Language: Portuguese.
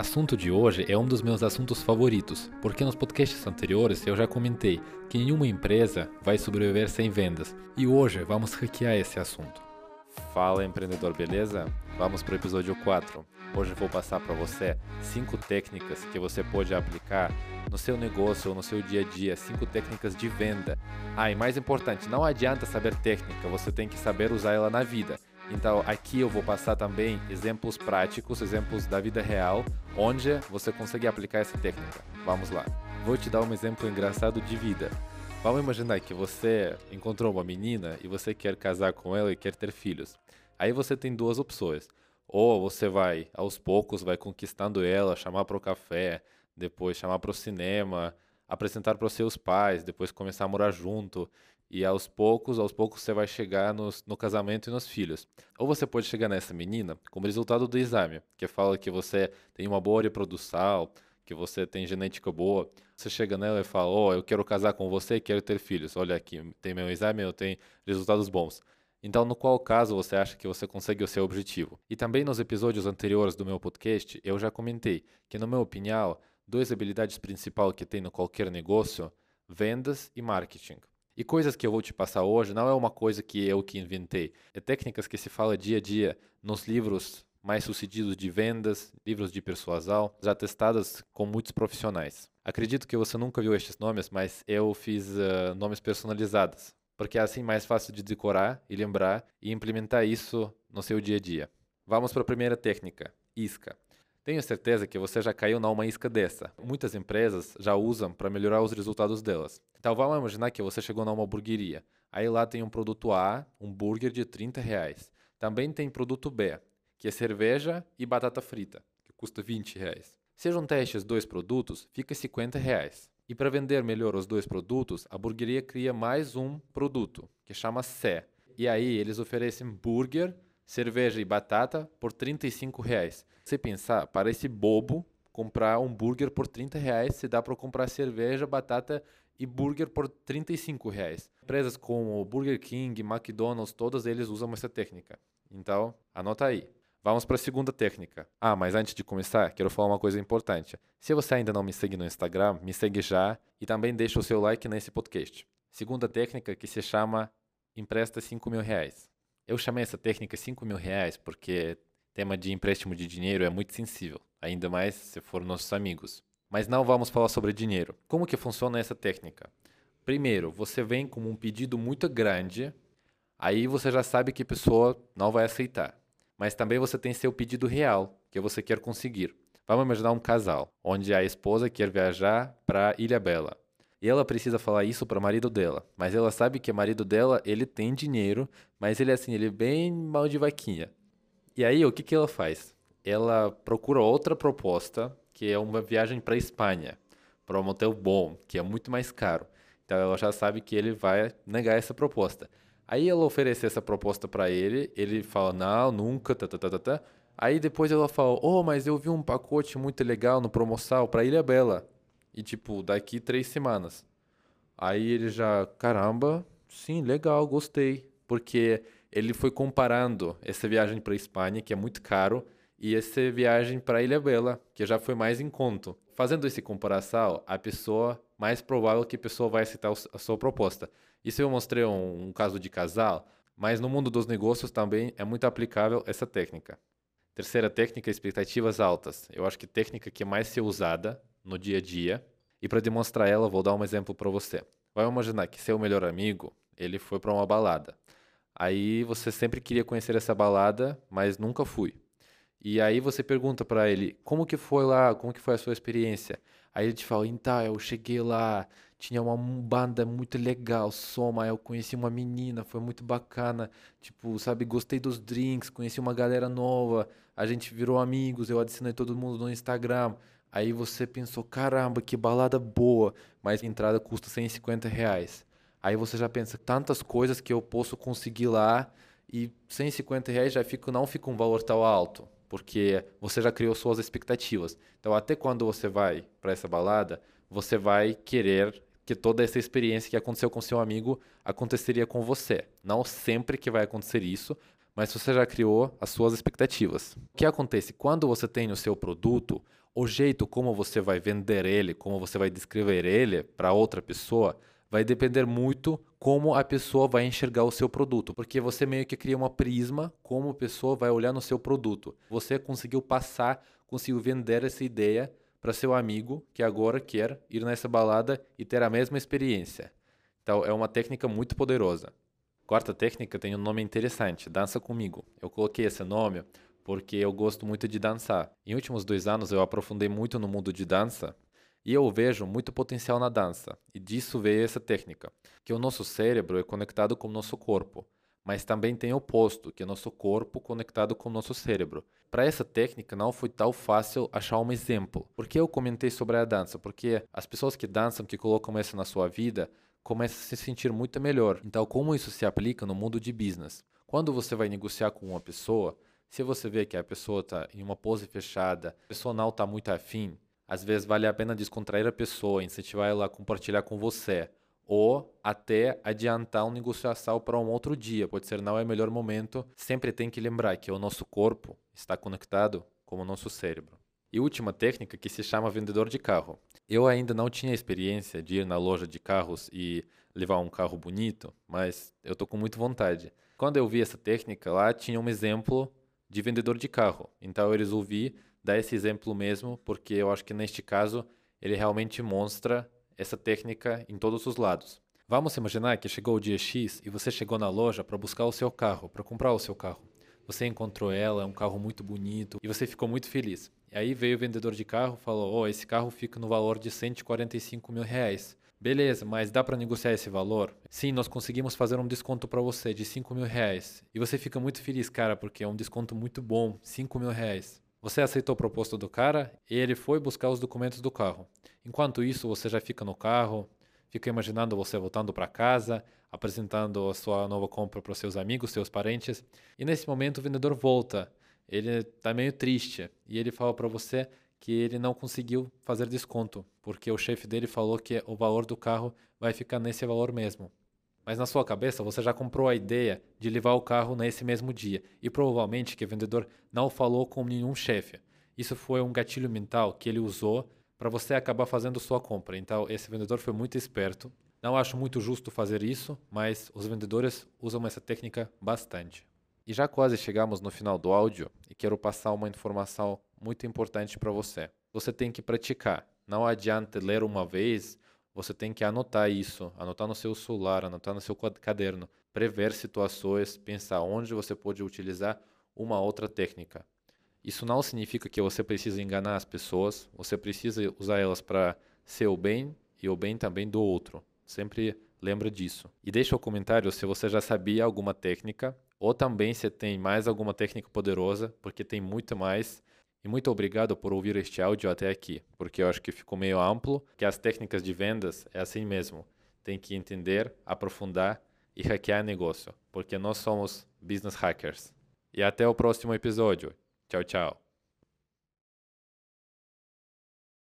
Assunto de hoje é um dos meus assuntos favoritos, porque nos podcasts anteriores eu já comentei que nenhuma empresa vai sobreviver sem vendas, e hoje vamos hackear esse assunto. Fala empreendedor, beleza? Vamos para o episódio 4. Hoje vou passar para você cinco técnicas que você pode aplicar no seu negócio ou no seu dia a dia, cinco técnicas de venda. Ah, e mais importante, não adianta saber técnica, você tem que saber usar ela na vida. Então, aqui eu vou passar também exemplos práticos, exemplos da vida real, onde você consegue aplicar essa técnica. Vamos lá. Vou te dar um exemplo engraçado de vida. Vamos imaginar que você encontrou uma menina e você quer casar com ela e quer ter filhos. Aí você tem duas opções. Ou você vai, aos poucos, vai conquistando ela, chamar para o café, depois chamar para o cinema, apresentar para os seus pais, depois começar a morar junto. E aos poucos, aos poucos você vai chegar nos, no casamento e nos filhos. Ou você pode chegar nessa menina como resultado do exame, que fala que você tem uma boa reprodução, que você tem genética boa. Você chega nela e fala: oh, eu quero casar com você quero ter filhos. Olha aqui, tem meu exame, eu tenho resultados bons. Então, no qual caso você acha que você consegue o seu objetivo? E também nos episódios anteriores do meu podcast, eu já comentei que, na minha opinião, duas habilidades principais que tem no qualquer negócio, vendas e marketing. E coisas que eu vou te passar hoje não é uma coisa que eu que inventei. É técnicas que se fala dia a dia nos livros mais sucedidos de vendas, livros de persuasão, já testadas com muitos profissionais. Acredito que você nunca viu estes nomes, mas eu fiz uh, nomes personalizados, porque é assim mais fácil de decorar e lembrar e implementar isso no seu dia a dia. Vamos para a primeira técnica, isca. Tenho certeza que você já caiu numa isca dessa. Muitas empresas já usam para melhorar os resultados delas. Então vamos imaginar que você chegou numa hamburgueria. Aí lá tem um produto A, um burger de 30 reais. Também tem produto B, que é cerveja e batata frita, que custa 20 reais. Se juntar estes dois produtos, fica 50 reais. E para vender melhor os dois produtos, a hamburgueria cria mais um produto, que chama C. E aí eles oferecem burger, cerveja e batata por 35 reais. Você pensar, parece bobo comprar um burger por 30 reais, se dá para comprar cerveja, batata e burger por 35 reais. Empresas como Burger King, McDonald's, todas eles usam essa técnica. Então, anota aí. Vamos para a segunda técnica. Ah, mas antes de começar, quero falar uma coisa importante. Se você ainda não me segue no Instagram, me segue já e também deixa o seu like nesse podcast. Segunda técnica que se chama empresta 5 mil reais. Eu chamei essa técnica 5 mil reais porque tema de empréstimo de dinheiro é muito sensível, ainda mais se for nossos amigos. Mas não vamos falar sobre dinheiro. Como que funciona essa técnica? Primeiro, você vem com um pedido muito grande, aí você já sabe que a pessoa não vai aceitar. Mas também você tem seu pedido real, que você quer conseguir. Vamos imaginar um casal, onde a esposa quer viajar para Ilha Bela. E ela precisa falar isso para o marido dela. Mas ela sabe que o marido dela, ele tem dinheiro, mas ele é assim, ele é bem mal de vaquinha. E aí, o que, que ela faz? Ela procura outra proposta, que é uma viagem para Espanha, para um motel bom, que é muito mais caro. Então ela já sabe que ele vai negar essa proposta. Aí ela oferece essa proposta para ele, ele fala, não, nunca, tá, tá, tá, tá, tá. Aí depois ela fala, oh, mas eu vi um pacote muito legal no promoção para Ilha Bela. E tipo, daqui três semanas. Aí ele já, caramba, sim, legal, gostei. Porque ele foi comparando essa viagem para Espanha, que é muito caro, e essa viagem para Ilha Bela, que já foi mais em conta. Fazendo essa comparação, a pessoa, mais provável que a pessoa vai aceitar a sua proposta. Isso eu mostrei um, um caso de casal, mas no mundo dos negócios também é muito aplicável essa técnica. Terceira técnica, expectativas altas. Eu acho que técnica que é mais ser usada no dia a dia. E para demonstrar ela, vou dar um exemplo para você. Vai imaginar que seu melhor amigo, ele foi para uma balada. Aí você sempre queria conhecer essa balada, mas nunca fui. E aí você pergunta para ele, como que foi lá, como que foi a sua experiência? Aí ele te fala, então, eu cheguei lá, tinha uma banda muito legal, soma, eu conheci uma menina, foi muito bacana, tipo, sabe, gostei dos drinks, conheci uma galera nova, a gente virou amigos, eu adicionei todo mundo no Instagram. Aí você pensou, caramba, que balada boa, mas a entrada custa 150 reais. Aí você já pensa, tantas coisas que eu posso conseguir lá e 150 reais já fica, não fica um valor tão alto, porque você já criou suas expectativas. Então até quando você vai para essa balada, você vai querer que toda essa experiência que aconteceu com seu amigo aconteceria com você. Não sempre que vai acontecer isso, mas você já criou as suas expectativas. O que acontece quando você tem o seu produto, o jeito como você vai vender ele, como você vai descrever ele para outra pessoa, vai depender muito como a pessoa vai enxergar o seu produto, porque você meio que cria uma prisma como a pessoa vai olhar no seu produto. Você conseguiu passar, conseguiu vender essa ideia para seu amigo que agora quer ir nessa balada e ter a mesma experiência. Então é uma técnica muito poderosa. Quarta técnica tem um nome interessante, dança comigo. Eu coloquei esse nome porque eu gosto muito de dançar. Em últimos dois anos eu aprofundei muito no mundo de dança e eu vejo muito potencial na dança. E disso veio essa técnica, que o nosso cérebro é conectado com o nosso corpo, mas também tem o oposto, que é nosso corpo conectado com o nosso cérebro. Para essa técnica não foi tão fácil achar um exemplo. Por que eu comentei sobre a dança? Porque as pessoas que dançam, que colocam isso na sua vida, começa a se sentir muito melhor. Então, como isso se aplica no mundo de business? Quando você vai negociar com uma pessoa, se você vê que a pessoa está em uma pose fechada, a pessoa não está muito afim, às vezes vale a pena descontrair a pessoa, incentivar ela a compartilhar com você, ou até adiantar uma negociação para um outro dia. Pode ser não é o melhor momento. Sempre tem que lembrar que o nosso corpo está conectado com o nosso cérebro. E última técnica que se chama vendedor de carro. Eu ainda não tinha experiência de ir na loja de carros e levar um carro bonito, mas eu tô com muita vontade. Quando eu vi essa técnica lá, tinha um exemplo de vendedor de carro. Então eu resolvi dar esse exemplo mesmo, porque eu acho que neste caso ele realmente mostra essa técnica em todos os lados. Vamos imaginar que chegou o dia X e você chegou na loja para buscar o seu carro, para comprar o seu carro. Você encontrou ela, é um carro muito bonito e você ficou muito feliz. E aí veio o vendedor de carro e falou: Oh, esse carro fica no valor de 145 mil reais. Beleza, mas dá para negociar esse valor? Sim, nós conseguimos fazer um desconto para você de 5 mil reais. E você fica muito feliz, cara, porque é um desconto muito bom, 5 mil reais. Você aceitou a proposta do cara e ele foi buscar os documentos do carro. Enquanto isso, você já fica no carro, fica imaginando você voltando para casa, apresentando a sua nova compra para seus amigos, seus parentes. E nesse momento o vendedor volta ele está meio triste e ele fala para você que ele não conseguiu fazer desconto, porque o chefe dele falou que o valor do carro vai ficar nesse valor mesmo. Mas na sua cabeça você já comprou a ideia de levar o carro nesse mesmo dia e provavelmente que o vendedor não falou com nenhum chefe. Isso foi um gatilho mental que ele usou para você acabar fazendo sua compra. Então esse vendedor foi muito esperto. Não acho muito justo fazer isso, mas os vendedores usam essa técnica bastante. E já quase chegamos no final do áudio e quero passar uma informação muito importante para você. Você tem que praticar. Não adianta ler uma vez, você tem que anotar isso, anotar no seu celular, anotar no seu caderno, prever situações, pensar onde você pode utilizar uma outra técnica. Isso não significa que você precisa enganar as pessoas, você precisa usar elas para seu bem e o bem também do outro. Sempre lembra disso. E deixa o um comentário se você já sabia alguma técnica ou também se tem mais alguma técnica poderosa, porque tem muito mais. E muito obrigado por ouvir este áudio até aqui, porque eu acho que ficou meio amplo, que as técnicas de vendas é assim mesmo. Tem que entender, aprofundar e hackear negócio, porque nós somos business hackers. E até o próximo episódio. Tchau, tchau.